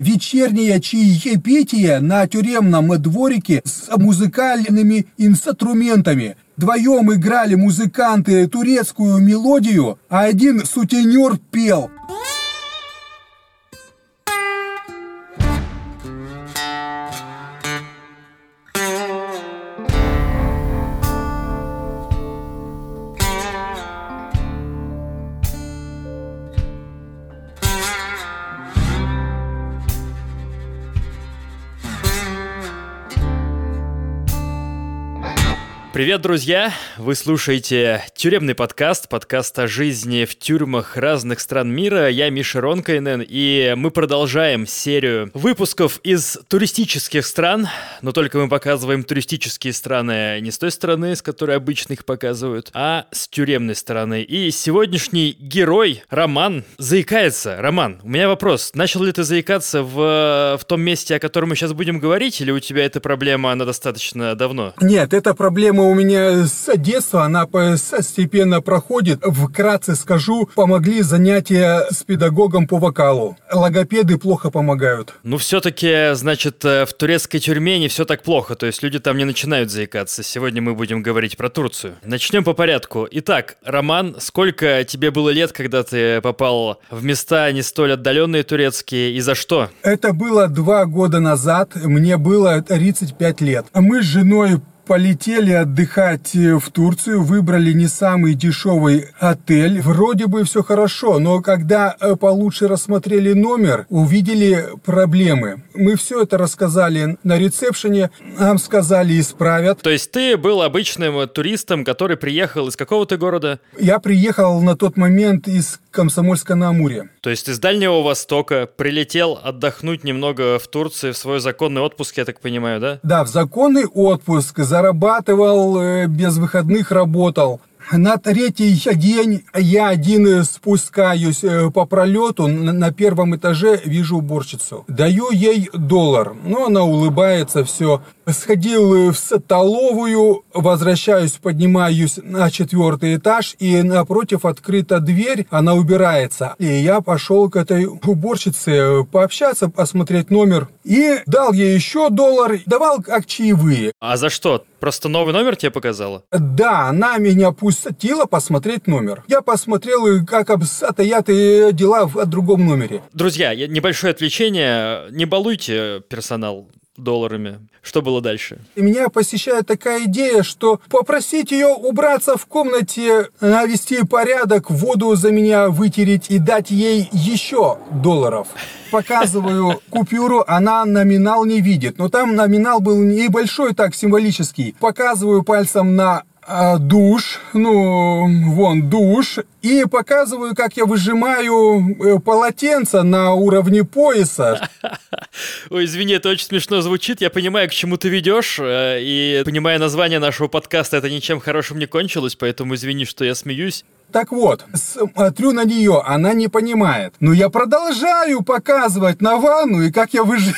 вечернее чаепитие на тюремном дворике с музыкальными инструментами. Вдвоем играли музыканты турецкую мелодию, а один сутенер пел. Привет, друзья! Вы слушаете тюремный подкаст, подкаст о жизни в тюрьмах разных стран мира. Я Миша Ронкайнен, и мы продолжаем серию выпусков из туристических стран, но только мы показываем туристические страны не с той стороны, с которой обычно их показывают, а с тюремной стороны. И сегодняшний герой, Роман, заикается. Роман, у меня вопрос. Начал ли ты заикаться в, в том месте, о котором мы сейчас будем говорить, или у тебя эта проблема, она достаточно давно? Нет, эта проблема у меня с детства, она постепенно проходит. Вкратце скажу, помогли занятия с педагогом по вокалу. Логопеды плохо помогают. Ну, все-таки, значит, э, в турецкой тюрьме не все так плохо, то есть люди там не начинают заикаться. Сегодня мы будем говорить про Турцию. Начнем по порядку. Итак, Роман, сколько тебе было лет, когда ты попал в места не столь отдаленные турецкие, и за что? Это было два года назад, мне было 35 лет. Мы с женой полетели отдыхать э, в Турцию, выбрали не самый дешевый отель. Вроде бы все хорошо, но когда э, получше рассмотрели номер, увидели проблемы. Мы все это рассказали на ресепшене, нам сказали исправят. То есть ты был обычным туристом, который приехал из какого-то города? Я приехал на тот момент из Комсомольска на Амуре. То есть из Дальнего Востока прилетел отдохнуть немного в Турции в свой законный отпуск, я так понимаю, да? Да, в законный отпуск. За зарабатывал, э, без выходных работал. На третий день я один спускаюсь э, по пролету, на первом этаже вижу уборщицу. Даю ей доллар, но она улыбается, все. Сходил в столовую, возвращаюсь, поднимаюсь на четвертый этаж, и напротив открыта дверь, она убирается. И я пошел к этой уборщице пообщаться, посмотреть номер. И дал ей еще доллар, давал как чаевые. А за что? Просто новый номер тебе показала? Да, она меня пустила посмотреть номер. Я посмотрел, как обстоят дела в другом номере. Друзья, небольшое отвлечение. Не балуйте персонал долларами. Что было дальше? И меня посещает такая идея, что попросить ее убраться в комнате, навести порядок, воду за меня вытереть и дать ей еще долларов. Показываю купюру, она номинал не видит. Но там номинал был небольшой, так символический. Показываю пальцем на душ, ну, вон душ, и показываю, как я выжимаю э, полотенце на уровне пояса. Ой, извини, это очень смешно звучит. Я понимаю, к чему ты ведешь, э, и понимая название нашего подкаста, это ничем хорошим не кончилось, поэтому извини, что я смеюсь. Так вот, смотрю на нее, она не понимает. Но я продолжаю показывать на ванну и как я выжимаю.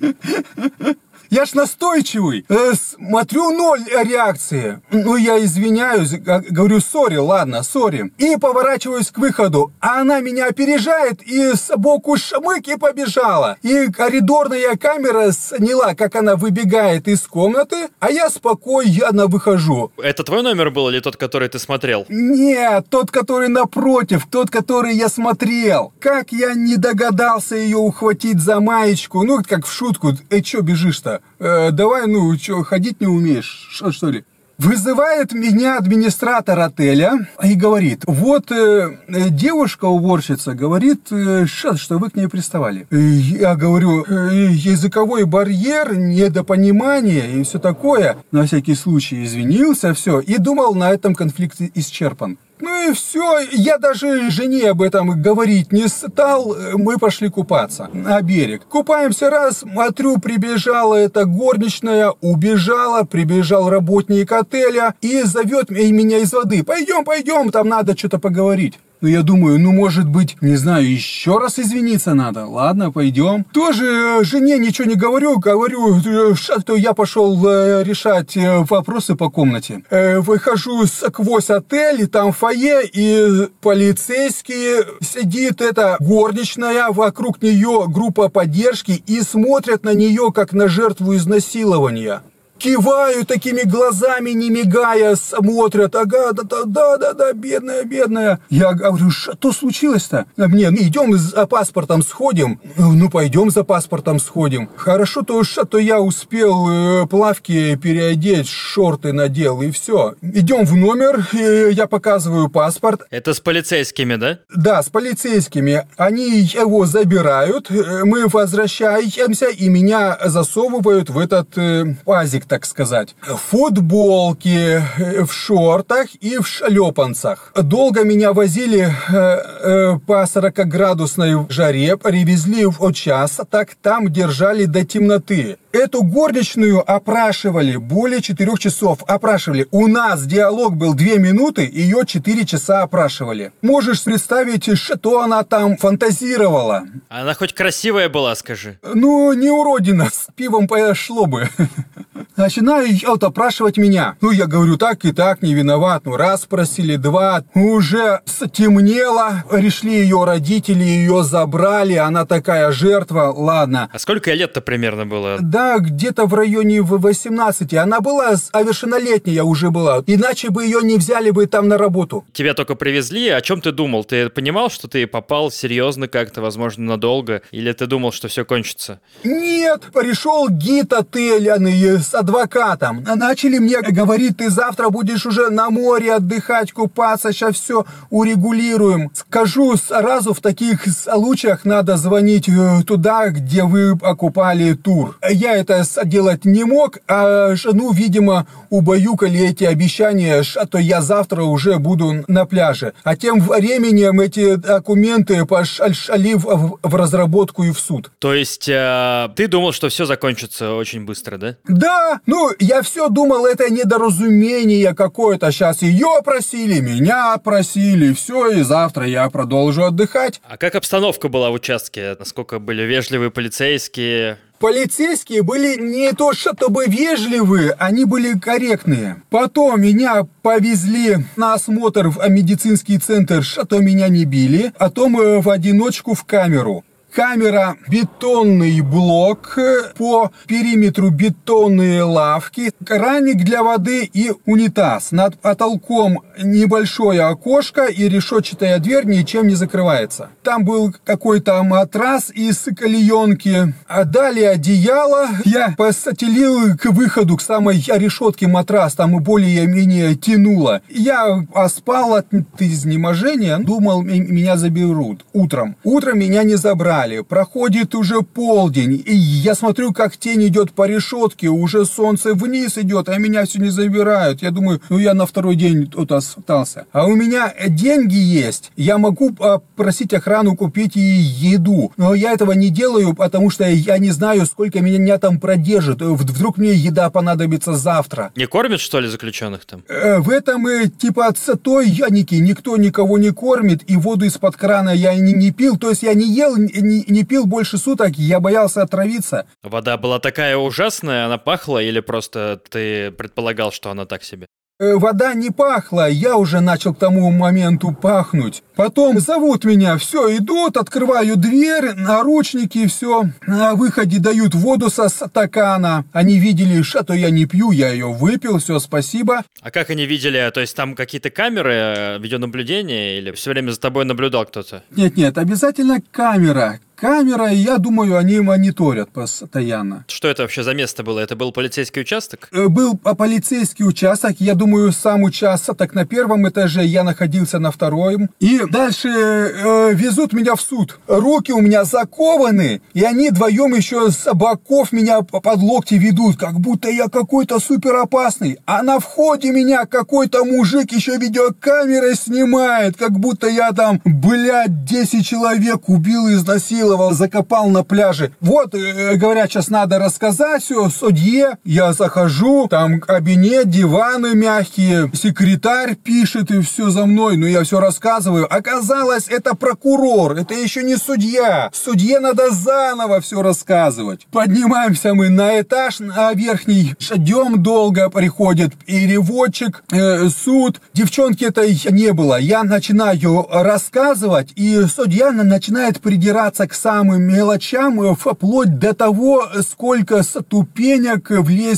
Я ж настойчивый. Э, смотрю, ноль реакции. Ну, я извиняюсь, говорю, сори, ладно, сори. И поворачиваюсь к выходу. А она меня опережает и сбоку шмык и побежала. И коридорная камера сняла, как она выбегает из комнаты, а я спокойно выхожу. Это твой номер был или тот, который ты смотрел? Нет, тот, который напротив, тот, который я смотрел. Как я не догадался ее ухватить за маечку. Ну, как в шутку. Эй, чё бежишь-то? Э, давай, ну, что, ходить не умеешь, что, что ли? Вызывает меня администратор отеля и говорит, вот э, девушка-уборщица говорит, э, что вы к ней приставали. Я говорю, э, языковой барьер, недопонимание и все такое. На всякий случай извинился, все, и думал, на этом конфликт исчерпан. Ну и все, я даже жене об этом говорить не стал, мы пошли купаться на берег. Купаемся раз, смотрю, прибежала эта горничная, убежала, прибежал работник отеля и зовет меня из воды. Пойдем, пойдем, там надо что-то поговорить. Ну, я думаю, ну, может быть, не знаю, еще раз извиниться надо. Ладно, пойдем. Тоже э, жене ничего не говорю, говорю, э, что я пошел э, решать э, вопросы по комнате. Э, выхожу сквозь отель, и там фойе, и полицейские сидит эта горничная, вокруг нее группа поддержки, и смотрят на нее, как на жертву изнасилования киваю такими глазами, не мигая, смотрят. Ага, да, да, да, да, да, бедная, бедная. Я говорю, что случилось-то? Мне, ну, идем за паспортом сходим. Ну, пойдем за паспортом сходим. Хорошо то, что я успел э, плавки переодеть, шорты надел, и все. Идем в номер, я показываю паспорт. Это с полицейскими, да? Да, с полицейскими. Они его забирают, э, мы возвращаемся, и меня засовывают в этот э, пазик так сказать. Футболки, э, в шортах и в шлепанцах. Долго меня возили э, э, по 40-градусной жаре, привезли в час, так там держали до темноты. Эту горничную опрашивали более 4 часов. Опрашивали. У нас диалог был 2 минуты, ее 4 часа опрашивали. Можешь представить, что она там фантазировала? Она хоть красивая была, скажи. Ну, не уродина, с пивом пошло бы. начинают опрашивать меня. Ну, я говорю, так и так, не виноват. Ну, раз спросили, два. Уже стемнело, пришли ее родители, ее забрали, она такая жертва, ладно. А сколько лет-то примерно было? Да, где-то в районе 18. Она была совершеннолетняя уже была, иначе бы ее не взяли бы там на работу. Тебя только привезли, о чем ты думал? Ты понимал, что ты попал серьезно как-то, возможно, надолго? Или ты думал, что все кончится? Нет, пришел гид отеляный с адвокатом. Начали мне говорить, ты завтра будешь уже на море отдыхать, купаться, сейчас все урегулируем. Скажу сразу, в таких случаях надо звонить э, туда, где вы окупали тур. Я это делать не мог, а жену, видимо, убаюкали эти обещания, что я завтра уже буду на пляже. А тем временем эти документы пошли в, в разработку и в суд. То есть э, ты думал, что все закончится очень быстро, да? Да, ну, я все думал, это недоразумение какое-то. Сейчас ее просили, меня просили, все, и завтра я продолжу отдыхать. А как обстановка была в участке? Насколько были вежливые полицейские? Полицейские были не то чтобы вежливые, они были корректные. Потом меня повезли на осмотр в медицинский центр, что меня не били, а то мы в одиночку в камеру. Камера бетонный блок, по периметру бетонные лавки, краник для воды и унитаз. Над потолком небольшое окошко и решетчатая дверь ничем не закрывается. Там был какой-то матрас из клеенки. А далее одеяло. Я постелил к выходу, к самой решетке матрас, там более-менее тянуло. Я поспал от изнеможения, думал, меня заберут утром. Утром меня не забрали далее. Проходит уже полдень, и я смотрю, как тень идет по решетке, уже солнце вниз идет, а меня все не забирают. Я думаю, ну я на второй день тут остался. А у меня деньги есть, я могу просить охрану купить и еду. Но я этого не делаю, потому что я не знаю, сколько меня там продержит. Вдруг мне еда понадобится завтра. Не кормят, что ли, заключенных там? Э, в этом типа отстой яники, никто никого не кормит, и воду из-под крана я не, не пил, то есть я не ел, не, не, пил больше суток, я боялся отравиться. Вода была такая ужасная, она пахла или просто ты предполагал, что она так себе? Э, вода не пахла, я уже начал к тому моменту пахнуть. Потом зовут меня, все, идут, открываю дверь, наручники, все. На выходе дают воду со стакана. Они видели, что я не пью, я ее выпил, все, спасибо. А как они видели? То есть там какие-то камеры, э, видеонаблюдения или все время за тобой наблюдал кто-то? Нет-нет, обязательно камера камера, и я думаю, они мониторят постоянно. Что это вообще за место было? Это был полицейский участок? Э, был полицейский участок, я думаю, сам участок на первом этаже, я находился на втором. И дальше э, везут меня в суд. Руки у меня закованы, и они вдвоем еще с боков меня под локти ведут, как будто я какой-то супер опасный. А на входе меня какой-то мужик еще видеокамерой снимает, как будто я там, блядь, 10 человек убил и изнасиловал изнасиловал, закопал на пляже. Вот, э, говорят, сейчас надо рассказать все судье. Я захожу, там кабинет, диваны мягкие, секретарь пишет и все за мной. Но я все рассказываю. Оказалось, это прокурор, это еще не судья. Судье надо заново все рассказывать. Поднимаемся мы на этаж, на верхний. Ждем долго, приходит переводчик, э, суд. Девчонки это не было. Я начинаю рассказывать, и судья начинает придираться к самым мелочам, э, вплоть до того, сколько ступенек в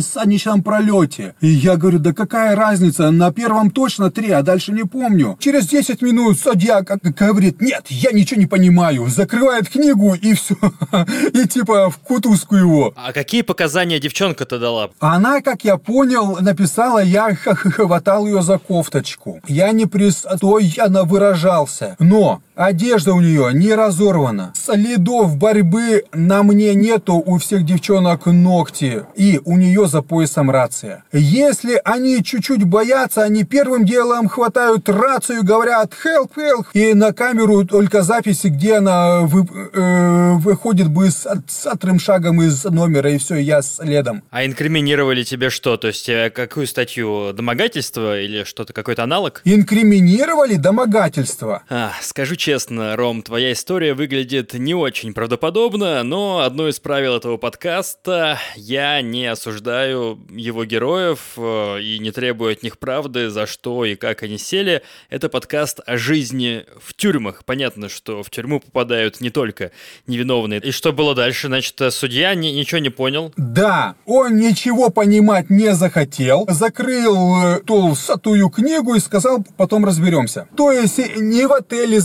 саничном пролете. И я говорю, да какая разница, на первом точно три, а дальше не помню. Через 10 минут судья говорит, нет, я ничего не понимаю, закрывает книгу и все, и типа в кутузку его. А какие показания девчонка-то дала? Она, как я понял, написала, я хватал ее за кофточку. Я не пристойно выражался. Но Одежда у нее не разорвана. Следов борьбы на мне нету, у всех девчонок ногти. И у нее за поясом рация. Если они чуть-чуть боятся, они первым делом хватают рацию, говорят «help, help». И на камеру только записи, где она вы, э, выходит бы с, с отрым шагом из номера, и все, я следом. А инкриминировали тебе что? То есть э, какую статью? Домогательство или что-то, какой-то аналог? Инкриминировали домогательство. А, скажу честно, Ром, твоя история выглядит не очень правдоподобно, но одно из правил этого подкаста — я не осуждаю его героев э, и не требую от них правды, за что и как они сели. Это подкаст о жизни в тюрьмах. Понятно, что в тюрьму попадают не только невиновные. И что было дальше? Значит, судья ни, ничего не понял? Да, он ничего понимать не захотел, закрыл э, толстую книгу и сказал, потом разберемся. То есть не в отеле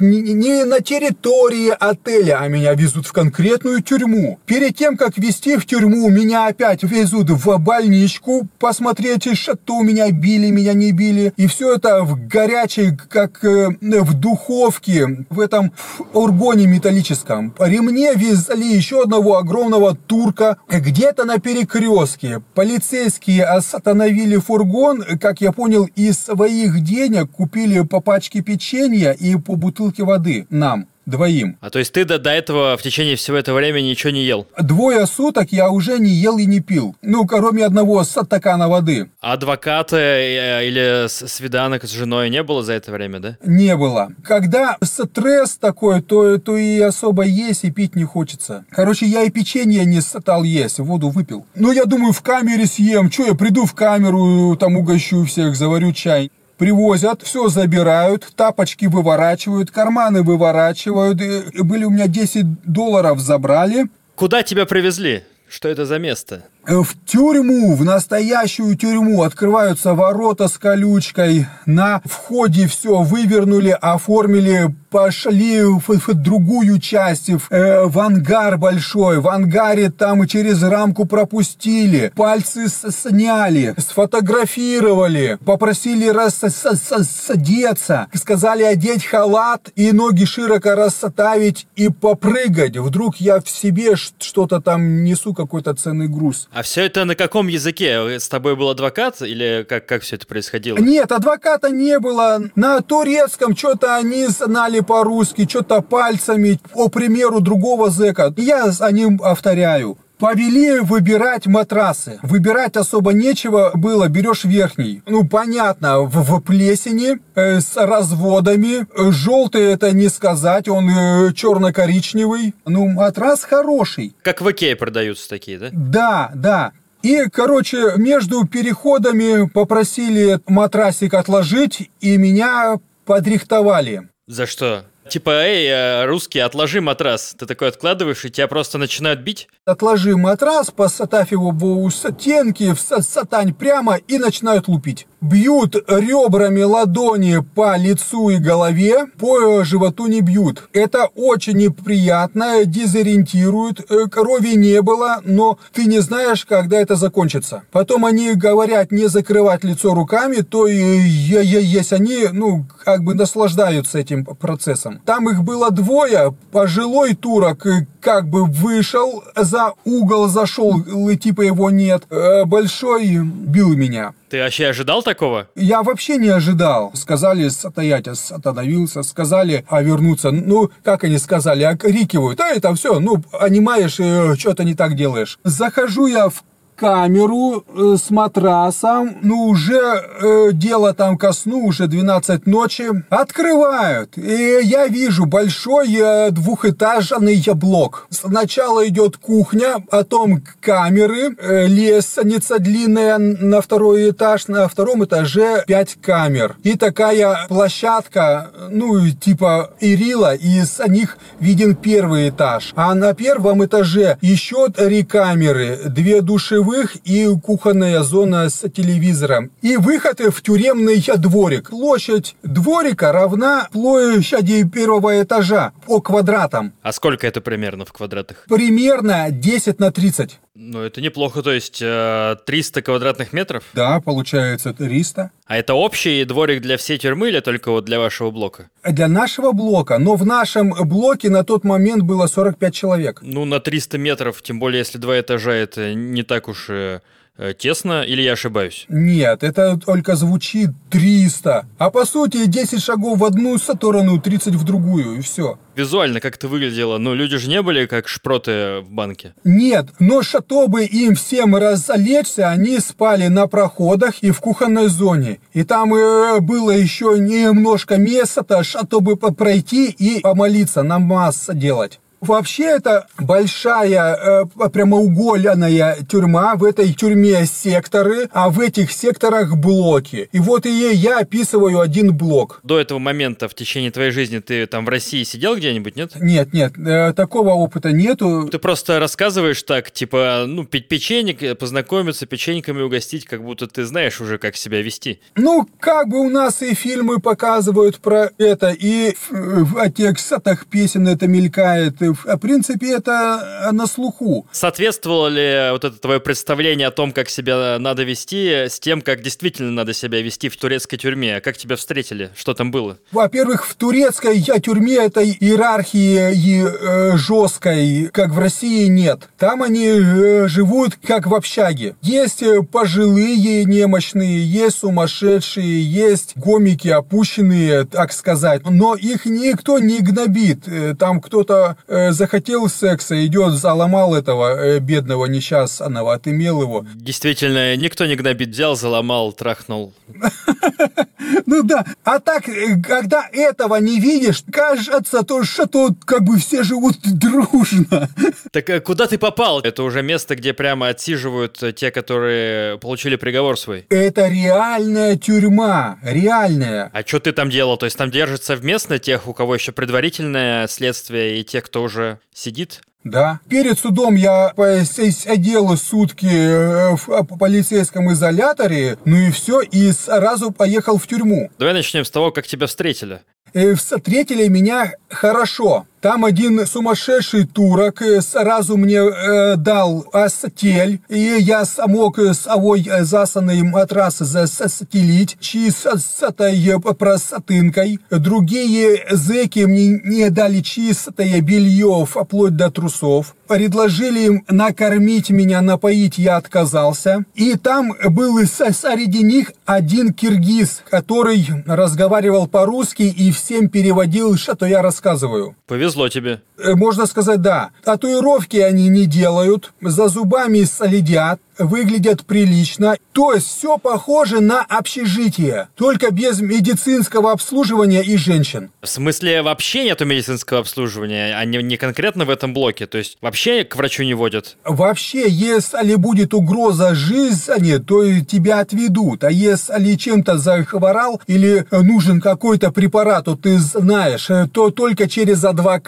не, не на территории отеля, а меня везут в конкретную тюрьму. Перед тем, как везти в тюрьму, меня опять везут в больничку, посмотреть, что меня били, меня не били. И все это в горячей, как э, в духовке, в этом ургоне металлическом. По ремне везли еще одного огромного турка где-то на перекрестке. Полицейские остановили фургон, как я понял, из своих денег купили по пачке печенья и по бутылки воды нам двоим. А то есть ты до, до этого в течение всего этого времени ничего не ел? Двое суток я уже не ел и не пил. Ну, кроме одного стакана воды. Адвоката э, или свиданок с женой не было за это время, да? Не было. Когда стресс такой, то, то и особо есть и пить не хочется. Короче, я и печенье не стал есть, воду выпил. Ну, я думаю, в камере съем. Че, я приду в камеру, там угощу всех, заварю чай. Привозят, все забирают, тапочки выворачивают, карманы выворачивают. И были у меня 10 долларов забрали. Куда тебя привезли? Что это за место? Э, в тюрьму, в настоящую тюрьму открываются ворота с колючкой. На входе все вывернули, оформили, пошли в, в другую часть, в, э, в ангар большой. В ангаре там через рамку пропустили, пальцы сняли, сфотографировали, попросили рассадеться, сказали одеть халат и ноги широко расставить и попрыгать. Вдруг я в себе что-то там несу, какой-то ценный груз. А все это на каком языке? С тобой был адвокат или как, как все это происходило? Нет, адвоката не было. На турецком что-то они знали по-русски, что-то пальцами, по примеру другого зэка. Я за ним повторяю. Повели выбирать матрасы. Выбирать особо нечего было, берешь верхний. Ну, понятно, в, в плесени, э, с разводами. Желтый это не сказать, он э, черно-коричневый. Ну, матрас хороший. Как в Икее продаются такие, да? Да, да. И, короче, между переходами попросили матрасик отложить, и меня подрихтовали. За что? Типа, эй, э, русский, отложи матрас. Ты такой откладываешь, и тебя просто начинают бить? Отложи матрас, поставь его в стенки, в сатань прямо и начинают лупить бьют ребрами ладони по лицу и голове, по животу не бьют. Это очень неприятно, дезориентирует, э, крови не было, но ты не знаешь, когда это закончится. Потом они говорят не закрывать лицо руками, то есть они, ну, как бы наслаждаются этим процессом. Там их было двое, пожилой турок, как бы вышел за угол, зашел, и типа его нет. Э, Большой бил меня. Ты вообще ожидал такого? Я вообще не ожидал. Сказали стоять, я остановился. Сказали а вернуться. Ну, как они сказали, окрикивают. А это все, ну, понимаешь, э, что-то не так делаешь. Захожу я в камеру э, с матрасом, ну уже э, дело там ко сну, уже 12 ночи, открывают, и я вижу большой э, двухэтажный блок. Сначала идет кухня, потом камеры, э, лестница длинная на второй этаж, на втором этаже 5 камер. И такая площадка, ну типа Ирила, и с них виден первый этаж. А на первом этаже еще три камеры, две душевые, душевых и кухонная зона с телевизором. И выход в тюремный дворик. Площадь дворика равна площади первого этажа по квадратам. А сколько это примерно в квадратах? Примерно 10 на 30. Ну, это неплохо, то есть 300 э, квадратных метров? Да, получается 300. А это общий дворик для всей тюрьмы или только вот для вашего блока? Для нашего блока, но в нашем блоке на тот момент было 45 человек. Ну, на 300 метров, тем более, если два этажа, это не так уж и Э, тесно или я ошибаюсь? Нет, это только звучит 300. А по сути 10 шагов в одну сторону, 30 в другую, и все. Визуально как это выглядело? Ну, люди же не были как шпроты в банке. Нет, но чтобы им всем разлечься, они спали на проходах и в кухонной зоне. И там э, было еще немножко места, чтобы пройти и помолиться, намаз делать. Вообще это большая э, прямоугольная тюрьма. В этой тюрьме секторы, а в этих секторах блоки. И вот и я описываю один блок. До этого момента в течение твоей жизни ты там в России сидел где-нибудь, нет? Нет, нет, э, такого опыта нету. Ты просто рассказываешь так, типа, ну, пить печенье, э, познакомиться, печеньками угостить, как будто ты знаешь уже, как себя вести. Ну, как бы у нас и фильмы показывают про это, и в, в текстах песен это мелькает, в принципе, это на слуху. Соответствовало ли вот это твое представление о том, как себя надо вести, с тем, как действительно надо себя вести в турецкой тюрьме? Как тебя встретили? Что там было? Во-первых, в турецкой тюрьме этой иерархии э, жесткой, как в России, нет. Там они э, живут как в общаге. Есть э, пожилые немощные, есть сумасшедшие, есть гомики опущенные, так сказать. Но их никто не гнобит. Э, там кто-то э, захотел секса, идет, заломал этого э, бедного несчастного, отымел его. Действительно, никто не гнобит, взял, заломал, трахнул. Ну да, а так, э, когда этого не видишь, кажется, то что тут как бы все живут дружно. Так э, куда ты попал? Это уже место, где прямо отсиживают те, которые получили приговор свой. Это реальная тюрьма, реальная. А что ты там делал? То есть там держат совместно тех, у кого еще предварительное следствие, и тех, кто уже сидит? Да. Перед судом я сидел сутки э, в полицейском изоляторе, ну и все, и сразу поехал в тюрьму. Давай начнем с того, как тебя встретили. Э, встретили меня хорошо. Там один сумасшедший турок э, сразу мне э, дал астель, и я смог совой засанный матрас застелить чистой простынкой. Другие зэки мне не дали чистое белье вплоть до трусов. Предложили им накормить меня, напоить, я отказался. И там был среди них один киргиз, который разговаривал по-русски и всем переводил, что я рассказываю. Повезло повезло тебе. Э, можно сказать, да. Татуировки они не делают, за зубами следят, выглядят прилично. То есть все похоже на общежитие, только без медицинского обслуживания и женщин. В смысле вообще нету медицинского обслуживания, а не, не конкретно в этом блоке? То есть вообще к врачу не водят? Вообще, если будет угроза жизни, то тебя отведут. А если чем-то захворал или нужен какой-то препарат, то ты знаешь, то только через адвоката.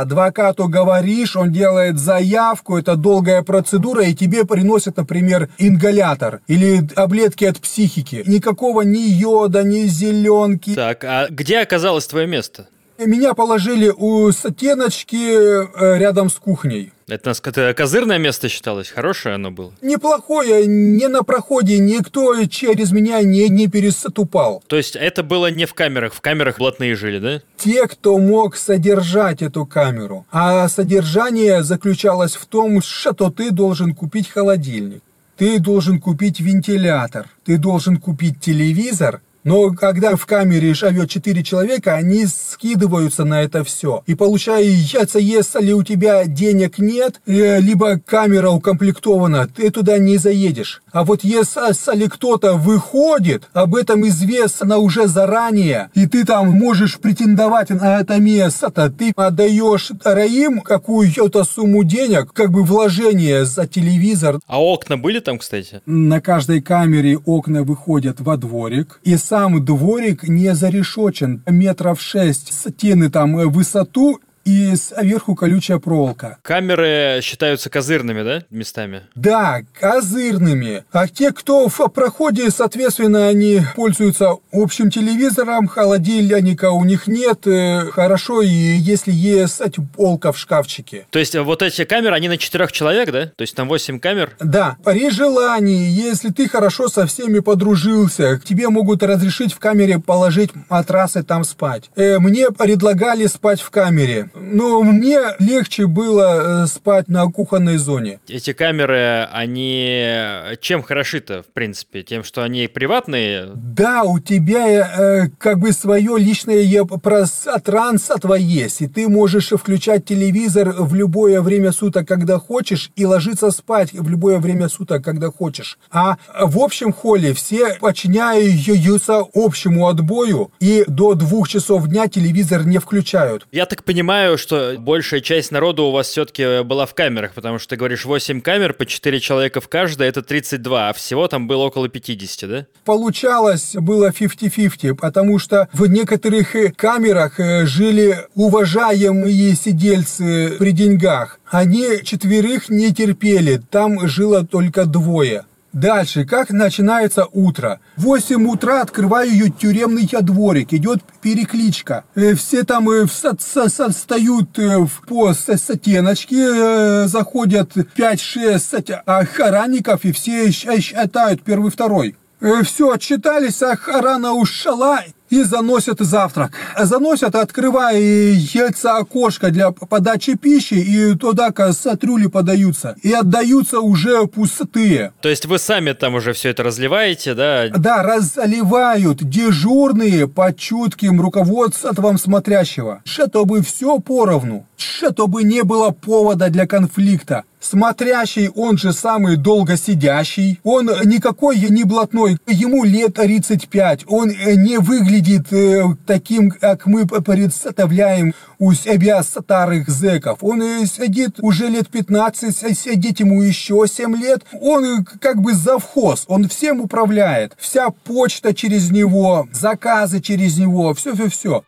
Адвокату говоришь, он делает заявку, это долгая процедура, и тебе приносят, например, например, ингалятор или таблетки от психики. Никакого ни йода, ни зеленки. Так, а где оказалось твое место? Меня положили у стеночки э, рядом с кухней. Это, это козырное место считалось? Хорошее оно было? Неплохое, не на проходе, никто через меня не, не переступал. То есть это было не в камерах, в камерах блатные жили, да? Те, кто мог содержать эту камеру. А содержание заключалось в том, что ты должен купить холодильник. Ты должен купить вентилятор, ты должен купить телевизор, но когда в камере живет 4 человека, они скидываются на это все. И получается, если у тебя денег нет, э, либо камера укомплектована, ты туда не заедешь. А вот если кто-то выходит, об этом известно уже заранее, и ты там можешь претендовать на это место, ты отдаешь Раим какую-то сумму денег, как бы вложение за телевизор. А окна были там, кстати? На каждой камере окна выходят во дворик, и сам сам дворик не зарешочен, метров шесть, стены там в высоту и сверху колючая проволока. Камеры считаются козырными, да, местами? Да, козырными. А те, кто в проходе, соответственно, они пользуются общим телевизором, холодильника у них нет. Э, хорошо, и если есть полка в шкафчике. То есть вот эти камеры, они на четырех человек, да? То есть там восемь камер? Да. При желании, если ты хорошо со всеми подружился, тебе могут разрешить в камере положить матрасы там спать. Э, мне предлагали спать в камере. Но мне легче было э, спать на кухонной зоне. Эти камеры, они чем хороши-то, в принципе? Тем, что они приватные? Да, у тебя э, как бы свое личное пространство есть, и ты можешь включать телевизор в любое время суток, когда хочешь, и ложиться спать в любое время суток, когда хочешь. А в общем холле все подчиняются общему отбою, и до двух часов дня телевизор не включают. Я так понимаю, понимаю, что большая часть народа у вас все-таки была в камерах, потому что ты говоришь 8 камер по 4 человека в каждой, это 32, а всего там было около 50, да? Получалось, было 50-50, потому что в некоторых э, камерах э, жили уважаемые сидельцы при деньгах. Они четверых не терпели, там жило только двое. Дальше, как начинается утро? В 8 утра открываю ее тюремный дворик, идет перекличка. Э, все там э, встают э, по стеночке, заходят 5-6 охранников и все считают первый-второй. Все, отчитались, охрана ушла, и заносят завтрак. Заносят, открывая яйца окошко для подачи пищи, и туда касатрюли подаются. И отдаются уже пустые. То есть вы сами там уже все это разливаете, да? Да, разливают дежурные по чутким руководством смотрящего. Чтобы все поровну. Чтобы не было повода для конфликта. Смотрящий, он же самый долгосидящий. Он никакой не блатной. Ему лет 35. Он не выглядит э, таким, как мы представляем у себя старых зэков. Он э, сидит уже лет 15, а сидит ему еще 7 лет. Он э, как бы завхоз, он всем управляет. Вся почта через него, заказы через него, все-все-все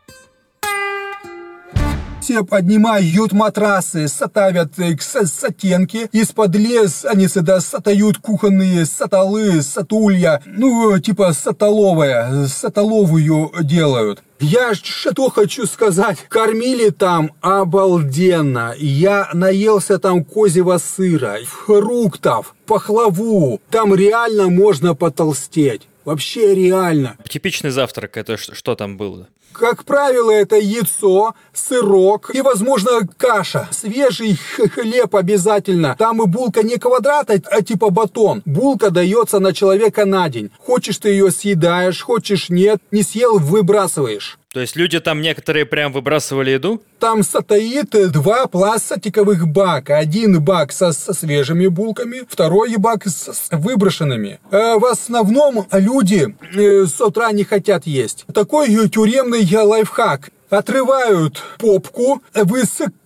все поднимают матрасы, ставят э, к сатенке, из-под лес они сюда сатают кухонные саталы, сатулья, ну, типа сатоловая, сатоловую делают. Я что хочу сказать, кормили там обалденно. Я наелся там козьего сыра, фруктов, пахлаву. Там реально можно потолстеть. Вообще реально. Типичный завтрак, это что там было? Как правило, это яйцо, сырок и, возможно, каша. Свежий хлеб обязательно. Там и булка не квадрата, а типа батон. Булка дается на человека на день. Хочешь ты ее съедаешь, хочешь нет. Не съел, выбрасываешь. То есть люди там некоторые прям выбрасывали еду? Там стоит два пластиковых бака. Один бак со, со свежими булками, второй бак с, с выброшенными. Э, в основном люди э, с утра не хотят есть. Такой тюремный лайфхак. Отрывают попку,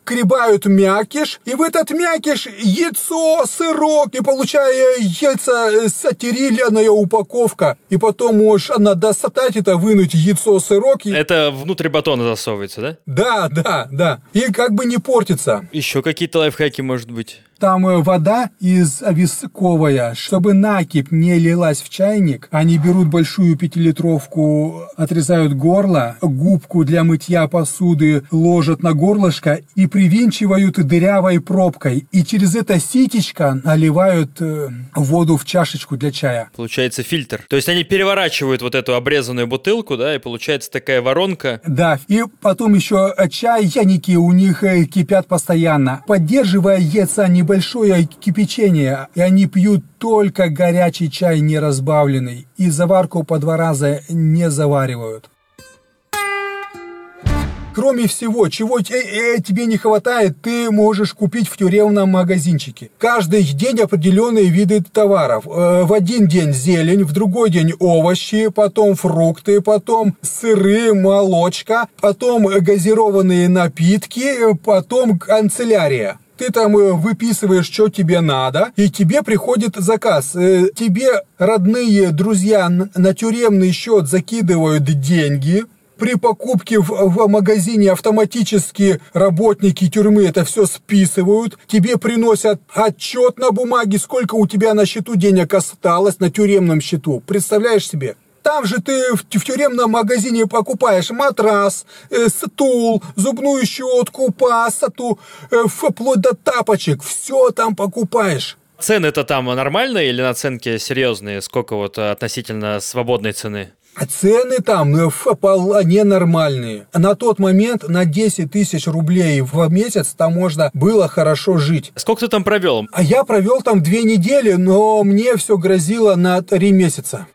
выскребают мякиш, и в этот мякиш яйцо, сырок, и получая яйца э, сатирильная упаковка, и потом можешь надо достать это, вынуть яйцо, сырок. И... Это внутрь батона засовывается, да? Да, да, да. И как бы не портится. Еще какие-то лайфхаки, может быть? Там э, вода из висковая. Чтобы накипь не лилась в чайник, они берут большую пятилитровку, отрезают горло, губку для мытья посуды ложат на горлышко и привинчивают дырявой пробкой. И через это ситечко наливают э, воду в чашечку для чая. Получается фильтр. То есть они переворачивают вот эту обрезанную бутылку, да, и получается такая воронка. Да, и потом еще чайники у них э, кипят постоянно. Поддерживается небольшое кипячение, и они пьют только горячий чай не разбавленный. И заварку по два раза не заваривают. Кроме всего, чего э, э, тебе не хватает, ты можешь купить в тюремном магазинчике. Каждый день определенные виды товаров. Э, в один день зелень, в другой день овощи, потом фрукты, потом сыры, молочка, потом газированные напитки, потом канцелярия ты там выписываешь, что тебе надо, и тебе приходит заказ. Тебе родные, друзья на тюремный счет закидывают деньги, при покупке в, в магазине автоматически работники тюрьмы это все списывают, тебе приносят отчет на бумаге, сколько у тебя на счету денег осталось, на тюремном счету. Представляешь себе? Там же ты в, в тюремном магазине покупаешь матрас, э, стул, зубную щетку, пасату, э, вплоть до тапочек. Все там покупаешь. Цены-то там нормальные или наценки серьезные? Сколько вот относительно свободной цены? Цены там ну, вполне нормальные. На тот момент на 10 тысяч рублей в месяц там можно было хорошо жить. Сколько ты там провел? А я провел там две недели, но мне все грозило на три месяца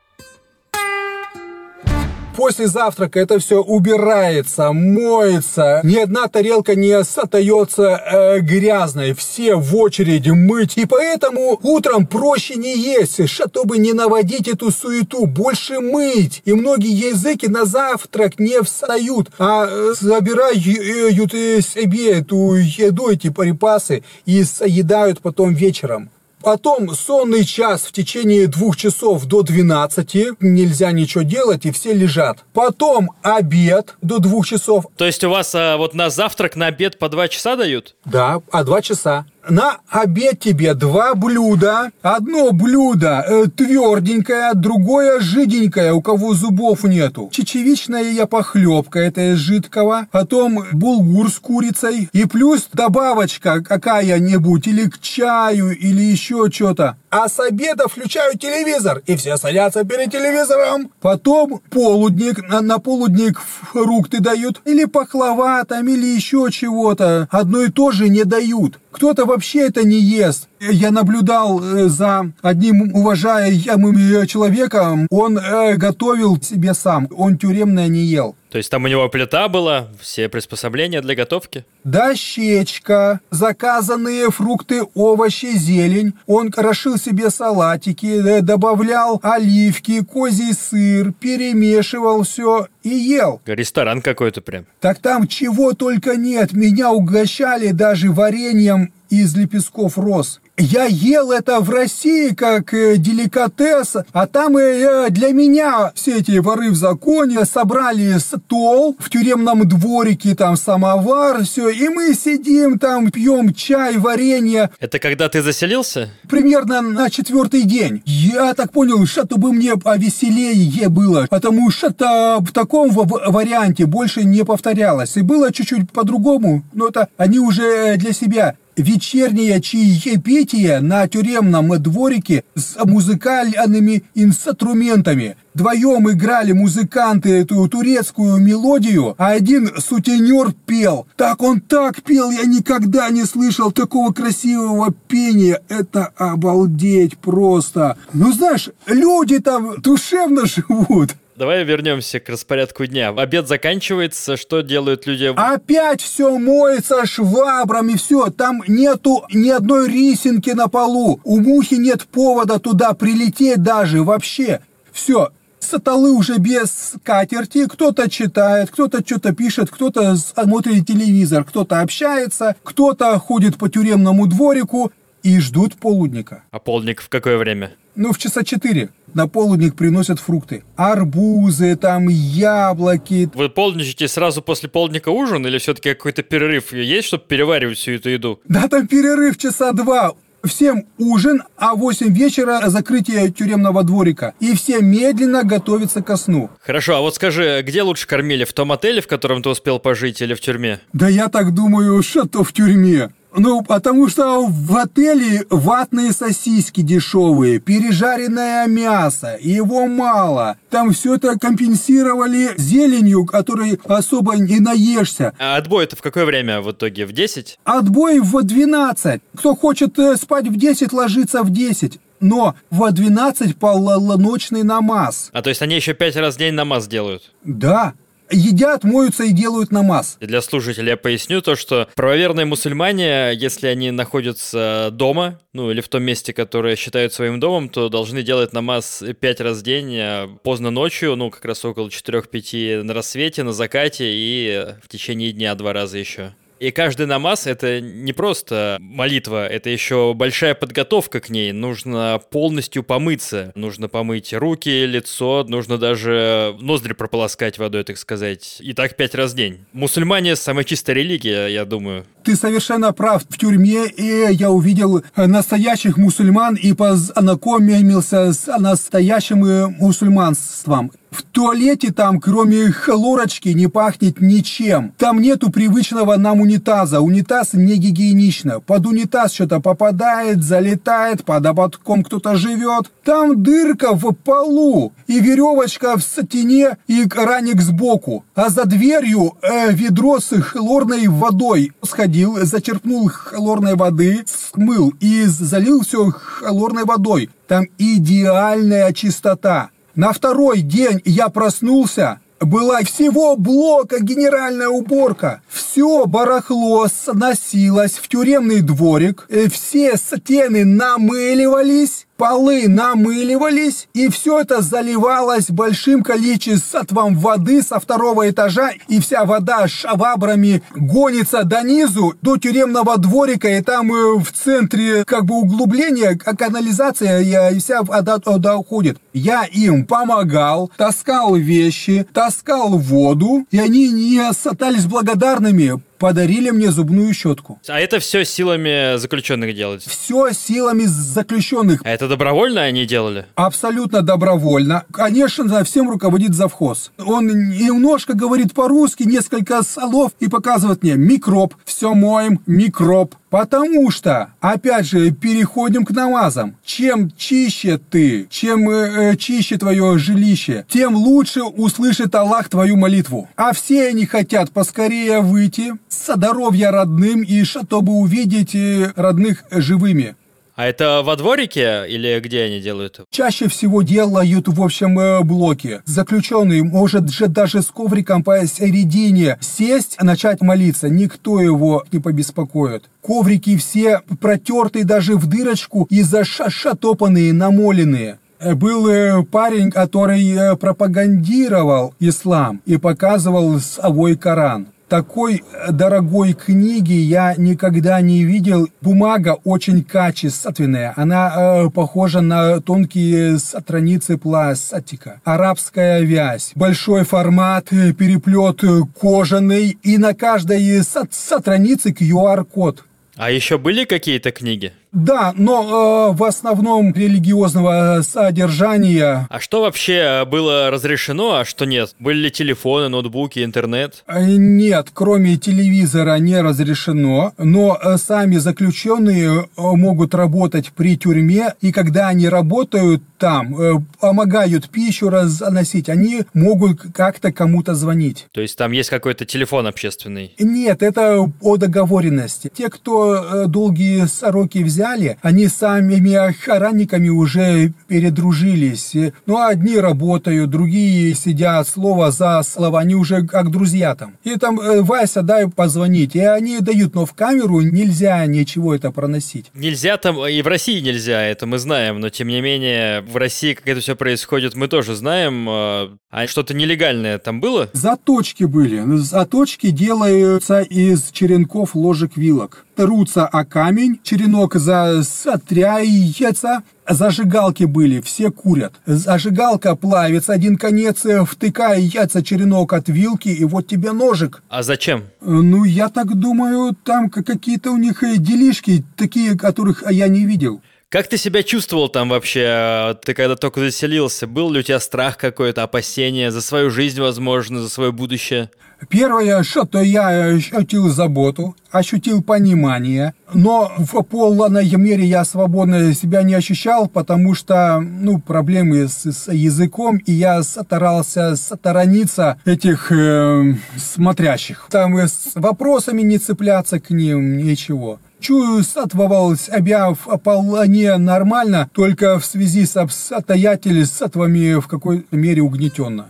после завтрака это все убирается, моется. Ни одна тарелка не остается э, грязной. Все в очереди мыть. И поэтому утром проще не есть, чтобы не наводить эту суету. Больше мыть. И многие языки на завтрак не встают, а э, забирают себе эту еду, эти припасы и съедают потом вечером. Потом сонный час в течение двух часов до 12, нельзя ничего делать, и все лежат. Потом обед до двух часов. То есть у вас а, вот на завтрак, на обед по два часа дают? Да, а два часа на обед тебе два блюда. Одно блюдо э, тверденькое, другое жиденькое, у кого зубов нету. Чечевичная я похлебка, это из жидкого. Потом булгур с курицей. И плюс добавочка какая-нибудь или к чаю, или еще что-то. А с обеда включаю телевизор, и все садятся перед телевизором. Потом полудник, на, на полудник фрукты дают. Или пахлава там, или еще чего-то. Одно и то же не дают. Кто-то вообще это не ест. Я наблюдал э, за одним уважаемым э, человеком. Он э, готовил себе сам. Он тюремное не ел. То есть там у него плита была, все приспособления для готовки? Дощечка, заказанные фрукты, овощи, зелень. Он крошил себе салатики, добавлял оливки, козий сыр, перемешивал все и ел. Ресторан какой-то прям. Так там чего только нет. Меня угощали даже вареньем из лепестков роз. Я ел это в России как э, деликатес, а там э, для меня все эти воры в законе собрали стол в тюремном дворике, там самовар, все, и мы сидим там, пьем чай, варенье. Это когда ты заселился? Примерно на четвертый день. Я так понял, чтобы мне повеселее было, потому что в таком варианте больше не повторялось. И было чуть-чуть по-другому, но это они уже для себя вечернее чаепитие на тюремном дворике с музыкальными инструментами. Вдвоем играли музыканты эту турецкую мелодию, а один сутенер пел. Так он так пел, я никогда не слышал такого красивого пения. Это обалдеть просто. Ну знаешь, люди там душевно живут. Давай вернемся к распорядку дня. Обед заканчивается, что делают люди? Опять все моется швабрами, все. Там нету ни одной рисинки на полу. У мухи нет повода туда прилететь даже вообще. Все, столы уже без скатерти, кто-то читает, кто-то что-то пишет, кто-то смотрит телевизор, кто-то общается, кто-то ходит по тюремному дворику и ждут полудника. А полдник в какое время? Ну, в часа четыре на полудник приносят фрукты. Арбузы, там, яблоки. Вы полдничаете сразу после полдника ужин или все-таки какой-то перерыв есть, чтобы переваривать всю эту еду? Да, там перерыв часа два всем ужин, а в 8 вечера закрытие тюремного дворика. И все медленно готовятся ко сну. Хорошо, а вот скажи, где лучше кормили? В том отеле, в котором ты успел пожить, или в тюрьме? Да я так думаю, что-то в тюрьме. Ну, потому что в отеле ватные сосиски дешевые, пережаренное мясо, его мало. Там все это компенсировали зеленью, которой особо не наешься. А отбой это в какое время в итоге? В 10? Отбой в 12. Кто хочет э, спать в 10, ложится в 10 но в 12 полночный намаз. А то есть они еще пять раз в день намаз делают? Да, едят, моются и делают намаз. И для слушателей я поясню то, что правоверные мусульмане, если они находятся дома, ну или в том месте, которое считают своим домом, то должны делать намаз пять раз в день, а поздно ночью, ну как раз около 4-5 на рассвете, на закате и в течение дня два раза еще. И каждый намаз — это не просто молитва, это еще большая подготовка к ней. Нужно полностью помыться. Нужно помыть руки, лицо, нужно даже ноздри прополоскать водой, так сказать. И так пять раз в день. Мусульмане — самая чистая религия, я думаю. Ты совершенно прав. В тюрьме и я увидел настоящих мусульман и познакомился с настоящим мусульманством. В туалете там, кроме хлорочки, не пахнет ничем. Там нету привычного нам унитаза. Унитаз не гигиенично. Под унитаз что-то попадает, залетает, под ободком кто-то живет. Там дырка в полу и веревочка в стене и краник сбоку. А за дверью э, ведро с хлорной водой. Сходил, зачерпнул хлорной воды, смыл и залил все хлорной водой. Там идеальная чистота. На второй день я проснулся, была всего блока генеральная уборка. Все барахло сносилось в тюремный дворик, э, все стены намыливались, полы намыливались, и все это заливалось большим количеством воды со второго этажа, и вся вода швабрами гонится до низу, до тюремного дворика, и там э, в центре как бы углубления, канализация, и вся вода туда уходит. Я им помогал, таскал вещи, таскал воду, и они не остались благодарными подарили мне зубную щетку. А это все силами заключенных делается? Все силами заключенных. А это добровольно они делали? Абсолютно добровольно. Конечно, всем руководит завхоз. Он немножко говорит по-русски, несколько слов и показывает мне микроб. Все моем, микроб. Потому что, опять же, переходим к намазам. Чем чище ты, чем э, э, чище твое жилище, тем лучше услышит Аллах твою молитву. А все они хотят поскорее выйти, здоровья родным и чтобы увидеть э, родных живыми. А это во дворике или где они делают? Чаще всего делают в общем э, блоке. Заключенный может же даже с ковриком посередине сесть, начать молиться. Никто его не побеспокоит. Коврики все протертые даже в дырочку и зашатопанные, намоленные. Э, был парень, который пропагандировал ислам и показывал свой Коран. Такой э, дорогой книги я никогда не видел. Бумага очень качественная. Она э, похожа на тонкие страницы пластика. Арабская вязь. Большой формат, э, переплет э, кожаный. И на каждой странице QR-код. А еще были какие-то книги? Да, но э, в основном религиозного содержания. А что вообще было разрешено, а что нет? Были ли телефоны, ноутбуки, интернет? Э, нет, кроме телевизора не разрешено, но э, сами заключенные э, могут работать при тюрьме, и когда они работают там, помогают пищу разносить, они могут как-то кому-то звонить. То есть там есть какой-то телефон общественный? Нет, это о договоренности. Те, кто долгие сроки взяли, взяли, они с самими охранниками уже передружились. Ну, одни работают, другие сидят слово за слово, они уже как друзья там. И там, э, Вася, дай позвонить. И они дают, но в камеру нельзя ничего это проносить. Нельзя там, и в России нельзя, это мы знаем, но тем не менее, в России, как это все происходит, мы тоже знаем. Э, а что-то нелегальное там было? Заточки были. Заточки делаются из черенков ложек вилок. Трутся о камень, черенок засотряется, Зажигалки были, все курят. Зажигалка плавится, один конец э, втыкая яйца черенок от вилки, и вот тебе ножик. А зачем? Ну, я так думаю, там какие-то у них э, делишки, такие, которых я не видел. Как ты себя чувствовал там вообще? Ты когда только заселился, был ли у тебя страх какой-то, опасение за свою жизнь, возможно, за свое будущее? Первое, что я ощутил заботу, ощутил понимание, но в полной мере я свободно себя не ощущал, потому что, ну, проблемы с, с языком, и я старался сторониться этих э, смотрящих. Там с вопросами не цепляться к ним, ничего. Чувствовал себя вполне нормально, только в связи с обстоятельствами в какой-то мере угнетенно.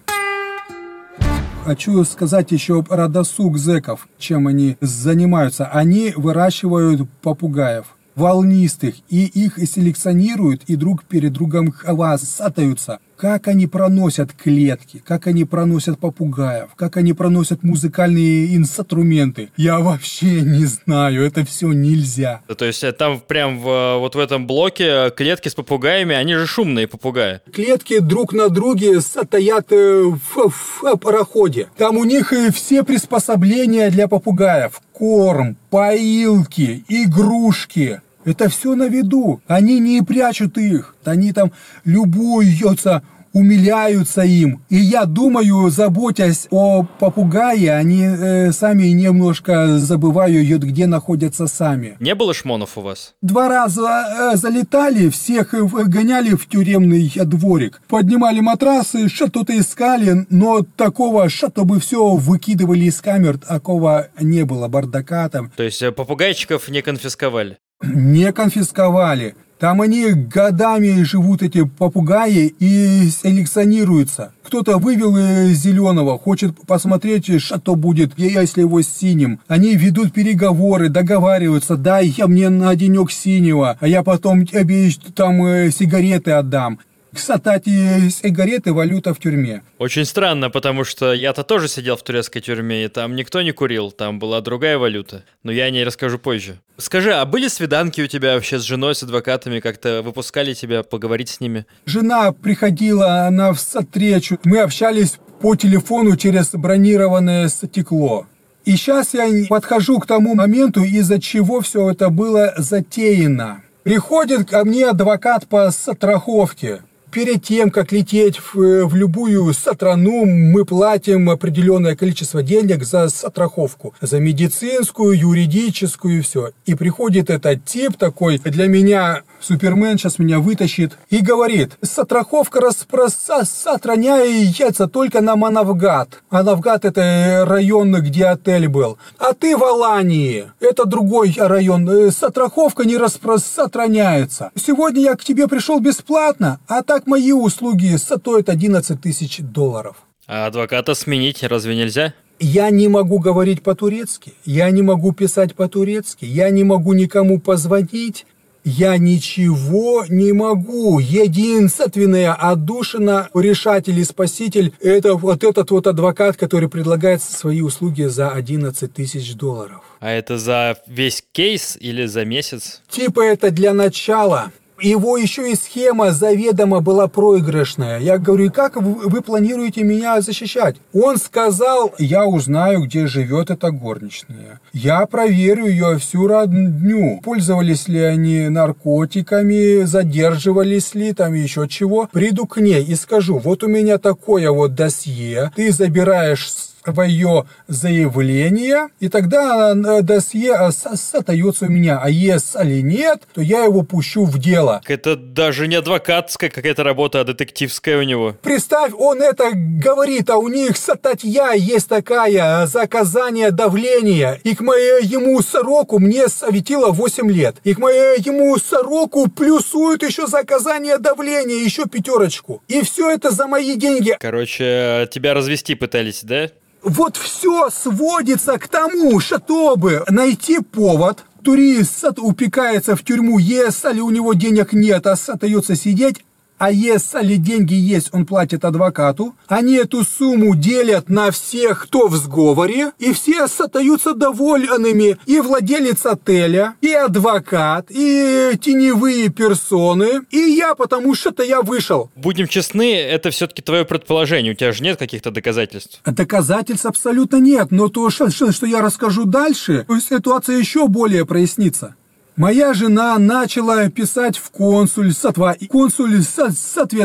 Хочу сказать еще про досуг зеков, чем они занимаются. Они выращивают попугаев волнистых, и их селекционируют, и друг перед другом хвастаются. Как они проносят клетки, как они проносят попугаев, как они проносят музыкальные инструменты. Я вообще не знаю, это все нельзя. То есть э, там прям в, вот в этом блоке клетки с попугаями, они же шумные попугаи. Клетки друг на друге стоят э, в, в пароходе. Там у них э, все приспособления для попугаев. Корм, поилки, игрушки. Это все на виду. Они не прячут их. Они там любуются умиляются им. И я думаю, заботясь о попугае, они э, сами немножко забывают, где находятся сами. Не было шмонов у вас? Два раза э, залетали, всех гоняли в тюремный дворик. Поднимали матрасы, что-то искали, но такого, чтобы все выкидывали из камер, такого не было, бардака там. То есть э, попугайчиков не конфисковали? Не конфисковали. Там они годами живут, эти попугаи, и селекционируются. Кто-то вывел э, зеленого, хочет посмотреть, что будет, если его с синим. Они ведут переговоры, договариваются, дай я мне на денек синего, а я потом тебе там э, сигареты отдам. Кстати, сигареты – валюта в тюрьме. Очень странно, потому что я-то тоже сидел в турецкой тюрьме, и там никто не курил, там была другая валюта. Но я о ней расскажу позже. Скажи, а были свиданки у тебя вообще с женой, с адвокатами? Как-то выпускали тебя поговорить с ними? Жена приходила на встречу. Мы общались по телефону через бронированное стекло. И сейчас я подхожу к тому моменту, из-за чего все это было затеяно. Приходит ко мне адвокат по страховке перед тем, как лететь в, в любую страну, мы платим определенное количество денег за страховку, за медицинскую, юридическую все. И приходит этот тип такой, для меня Супермен сейчас меня вытащит и говорит, страховка распространяется только на Манавгат. Манавгат это район, где отель был. А ты в Алании, это другой район. Э, страховка не распространяется. Сегодня я к тебе пришел бесплатно, а так мои услуги стоят 11 тысяч долларов. А адвоката сменить разве нельзя? Я не могу говорить по-турецки, я не могу писать по-турецки, я не могу никому позвонить, я ничего не могу. Единственная отдушина, решатель и спаситель, это вот этот вот адвокат, который предлагает свои услуги за 11 тысяч долларов. А это за весь кейс или за месяц? Типа это для начала его еще и схема заведомо была проигрышная. Я говорю, как вы, вы планируете меня защищать? Он сказал, я узнаю, где живет эта горничная. Я проверю ее всю родню. Пользовались ли они наркотиками, задерживались ли, там еще чего. Приду к ней и скажу, вот у меня такое вот досье, ты забираешь свое заявление, и тогда э, досье остается у меня. А если нет, то я его пущу в дело. Это даже не адвокатская какая-то работа, а детективская у него. Представь, он это говорит, а у них статья есть такая, заказание давления. И к моему сроку мне светило 8 лет. И к моему сроку плюсуют еще заказание давления, еще пятерочку. И все это за мои деньги. Короче, тебя развести пытались, да? Вот все сводится к тому, чтобы найти повод, турист упекается в тюрьму, если у него денег нет, остается сидеть, А если деньги есть, он платит адвокату. Они эту сумму делят на всех, кто в сговоре, и все остаются довольными. И владелец отеля, и адвокат, и теневые персоны, и я, потому что-то я вышел. Будем честны, это все-таки твое предположение, у тебя же нет каких-то доказательств. Доказательств абсолютно нет, но то, что, я расскажу дальше, ситуация еще более прояснится. Моя жена начала писать в консульство, и консульство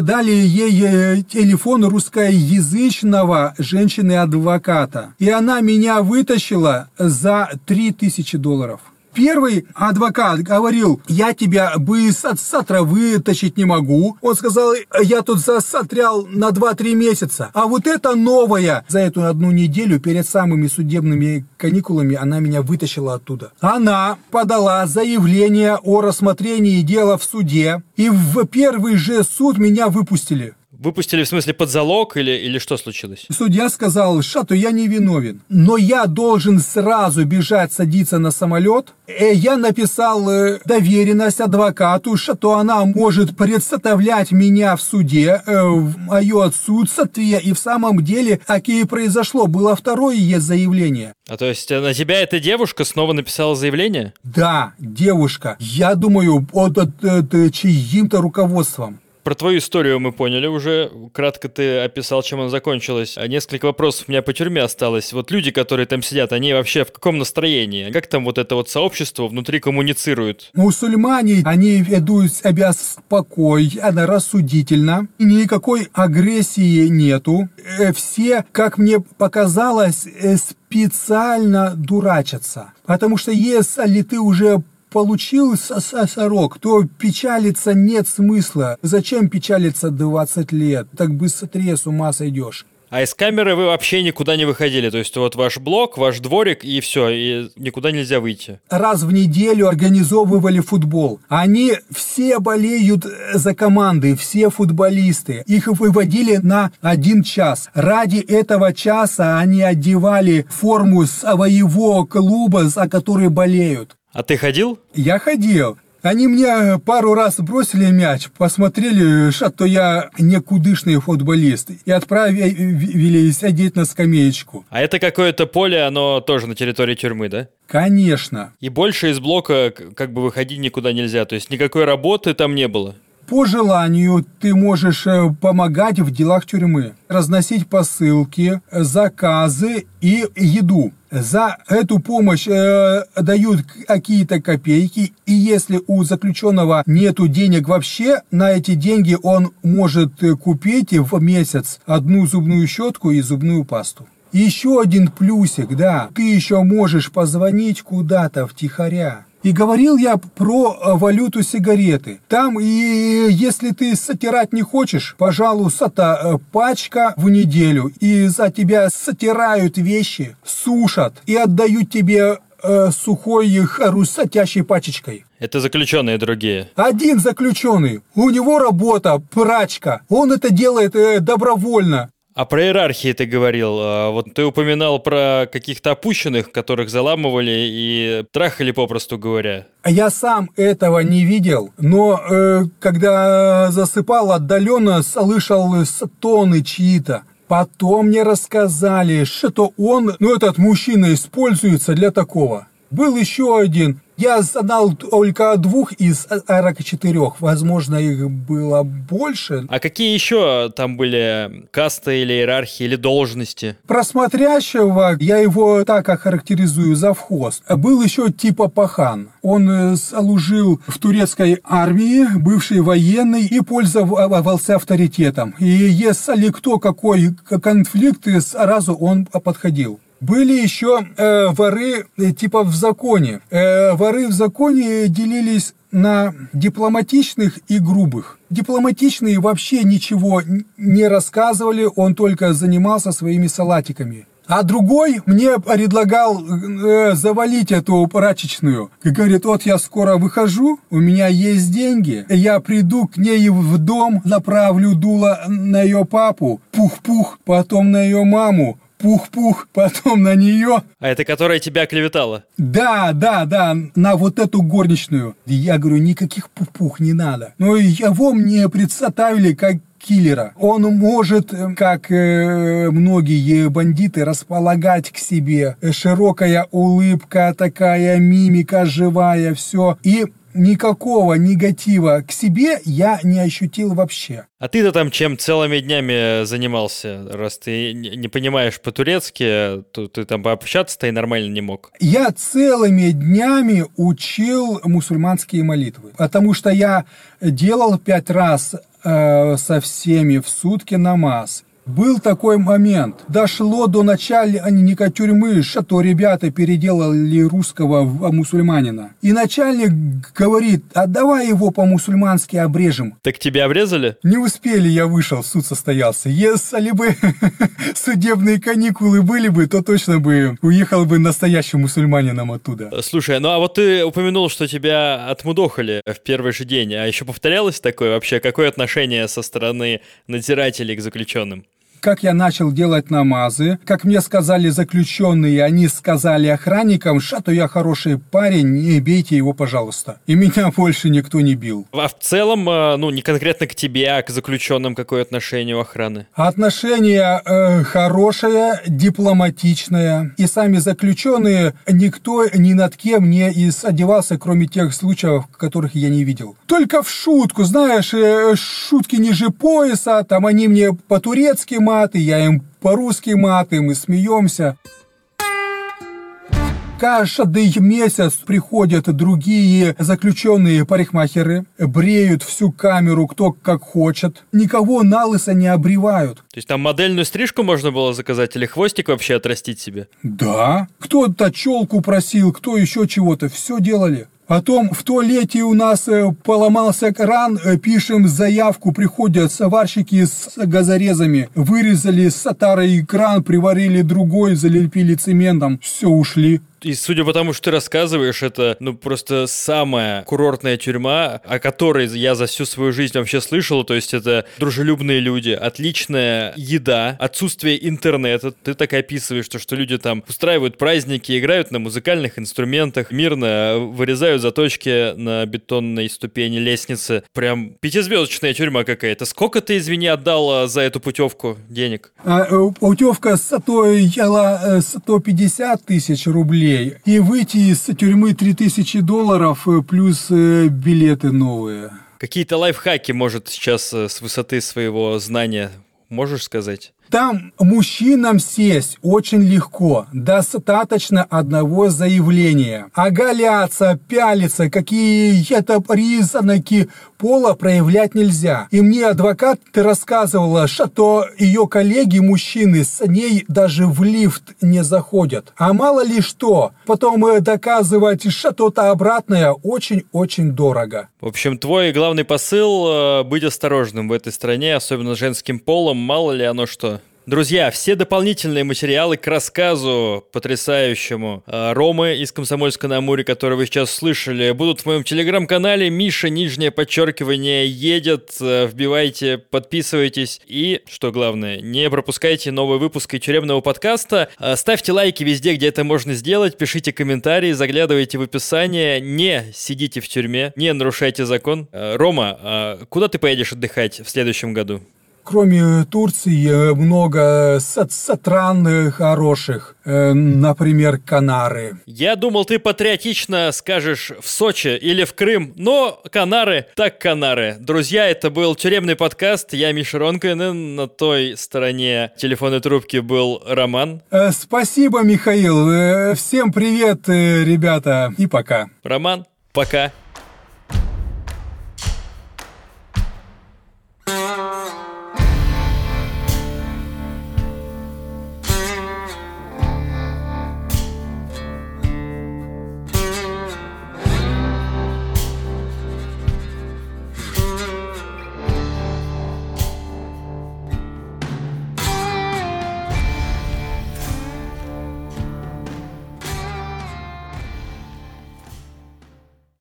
дали ей э, телефон русскоязычного женщины-адвоката. И она меня вытащила за 3000 долларов. Первый адвокат говорил, я тебя бы сатра вытащить не могу. Он сказал, я тут засотрял на 2-3 месяца. А вот это новая. За эту одну неделю перед самыми судебными каникулами она меня вытащила оттуда. Она подала заявление о рассмотрении дела в суде. И в первый же суд меня выпустили. Выпустили в смысле под залог или, или что случилось? Судья сказал, что я не виновен, но я должен сразу бежать садиться на самолет. Э, я написал э, доверенность адвокату, что она может представлять меня в суде, э, в мое отсутствие. И в самом деле, какие произошло, было второе есть заявление. А то есть на тебя эта девушка снова написала заявление? Да, девушка. Я думаю, под, под, под чьим-то руководством. Про твою историю мы поняли уже. Кратко ты описал, чем она закончилась. А несколько вопросов у меня по тюрьме осталось. Вот люди, которые там сидят, они вообще в каком настроении? Как там вот это вот сообщество внутри коммуницирует? Мусульмане, они ведут себя спокойно, рассудительно. Никакой агрессии нету. Э, все, как мне показалось, э, специально дурачатся. Потому что если ты уже получил сорок, то печалиться нет смысла. Зачем печалиться 20 лет? Так быстрее с ума сойдешь. А из камеры вы вообще никуда не выходили? То есть вот ваш блок, ваш дворик и все, и никуда нельзя выйти? Раз в неделю организовывали футбол. Они все болеют за команды, все футболисты. Их выводили на один час. Ради этого часа они одевали форму своего клуба, за который болеют. А ты ходил? Я ходил. Они мне пару раз бросили мяч, посмотрели, что я некудышный футболист, и отправили сидеть на скамеечку. А это какое-то поле, оно тоже на территории тюрьмы, да? Конечно. И больше из блока как бы выходить никуда нельзя, то есть никакой работы там не было? По желанию ты можешь э, помогать в делах тюрьмы, разносить посылки, заказы и еду. За эту помощь э, дают какие-то копейки, и если у заключенного нету денег вообще, на эти деньги он может э, купить в месяц одну зубную щетку и зубную пасту. Еще один плюсик, да, ты еще можешь позвонить куда-то втихаря. И говорил я про э, валюту сигареты. Там, и если ты сотирать не хочешь, пожалуйста, э, пачка в неделю. И за тебя сотирают вещи, сушат и отдают тебе э, сухой хрустящей пачечкой. Это заключенные другие. Один заключенный. У него работа, прачка. Он это делает э, добровольно. А про иерархии ты говорил. А вот ты упоминал про каких-то опущенных, которых заламывали и трахали, попросту говоря. Я сам этого не видел, но э, когда засыпал отдаленно, слышал стоны чьи-то. Потом мне рассказали, что он, ну этот мужчина используется для такого. Был еще один, я знал только двух из 44, возможно, их было больше. А какие еще там были касты или иерархии, или должности? Просмотрящего, я его так охарактеризую, завхоз. Был еще типа пахан. Он э, служил в турецкой армии, бывший военный и пользовался авторитетом. И если кто какой конфликт, сразу он подходил. Были еще э, воры э, типа в законе. Э, воры в законе делились на дипломатичных и грубых. Дипломатичные вообще ничего не рассказывали, он только занимался своими салатиками. А другой мне предлагал э, завалить эту прачечную. И говорит, вот я скоро выхожу, у меня есть деньги, я приду к ней в дом, направлю дуло на ее папу, пух-пух, потом на ее маму, пух-пух, потом на нее. А это которая тебя клеветала? Да, да, да, на вот эту горничную. Я говорю, никаких пух-пух не надо. Но его мне представили как киллера. Он может, э, как э, многие бандиты, располагать к себе. Широкая улыбка, такая мимика живая, все. И никакого негатива к себе я не ощутил вообще. А ты-то там чем целыми днями занимался? Раз ты не понимаешь по-турецки, то ты там пообщаться-то и нормально не мог. Я целыми днями учил мусульманские молитвы, потому что я делал пять раз э, со всеми в сутки намаз. Был такой момент. Дошло до начальника тюрьмы, что ребята переделали русского в мусульманина. И начальник говорит, отдавай его по-мусульмански обрежем. Так тебя обрезали? Не успели, я вышел, суд состоялся. Если бы судебные каникулы были бы, то точно бы уехал бы настоящим мусульманином оттуда. Слушай, ну а вот ты упомянул, что тебя отмудохали в первый же день. А еще повторялось такое вообще? Какое отношение со стороны надзирателей к заключенным? Как я начал делать намазы, как мне сказали заключенные, они сказали охранникам, что я хороший парень, не бейте его, пожалуйста. И меня больше никто не бил. А в целом, э, ну, не конкретно к тебе, а к заключенным какое отношение у охраны? Отношение э, хорошее, дипломатичное. И сами заключенные, никто ни над кем не одевался, кроме тех случаев, которых я не видел. Только в шутку, знаешь, э, шутки ниже пояса, там они мне по-турецки маты, я им по-русски маты, мы смеемся. Каждый месяц приходят другие заключенные парикмахеры, бреют всю камеру кто как хочет, никого на лысо не обревают. То есть там модельную стрижку можно было заказать или хвостик вообще отрастить себе? Да, кто-то челку просил, кто еще чего-то, все делали. Потом в туалете у нас э, поломался кран, э, пишем заявку, приходят сварщики с газорезами, вырезали старый кран, приварили другой, залепили цементом, все, ушли. И судя по тому, что ты рассказываешь, это, ну, просто самая курортная тюрьма, о которой я за всю свою жизнь вообще слышал. То есть это дружелюбные люди, отличная еда, отсутствие интернета. Ты так описываешь, то, что люди там устраивают праздники, играют на музыкальных инструментах, мирно вырезают заточки на бетонной ступени лестницы. Прям пятизвездочная тюрьма какая-то. Сколько ты, извини, отдал за эту путевку денег? А, э, путевка стоила 150 э, тысяч рублей рублей и выйти из тюрьмы 3000 долларов э, плюс э, билеты новые. Какие-то лайфхаки, может, сейчас э, с высоты своего знания можешь сказать? Там мужчинам сесть очень легко. Достаточно одного заявления. Оголяться, пялиться, какие-то признаки пола проявлять нельзя. И мне адвокат рассказывала, что ее коллеги-мужчины с ней даже в лифт не заходят. А мало ли что, потом э, доказывать что-то обратное очень-очень дорого. В общем, твой главный посыл э, – быть осторожным в этой стране, особенно женским полом, мало ли оно что. Друзья, все дополнительные материалы к рассказу потрясающему э, Ромы из Комсомольска на Амуре, который вы сейчас слышали, будут в моем телеграм-канале. Миша, нижнее подчеркивание, едет. Э, вбивайте, подписывайтесь. И, что главное, не пропускайте новые выпуски тюремного подкаста. Э, ставьте лайки везде, где это можно сделать. Пишите комментарии, заглядывайте в описание. Не сидите в тюрьме, не нарушайте закон. Рома, куда ты поедешь отдыхать в следующем году? Кроме Турции много стран хороших, э, например, Канары. Я думал, ты патриотично скажешь в Сочи или в Крым, но Канары так Канары. Друзья, это был тюремный подкаст. Я Миша Ронкин, на той стороне телефонной трубки был Роман. Э, спасибо, Михаил. Э, всем привет, ребята, и пока. Роман, пока.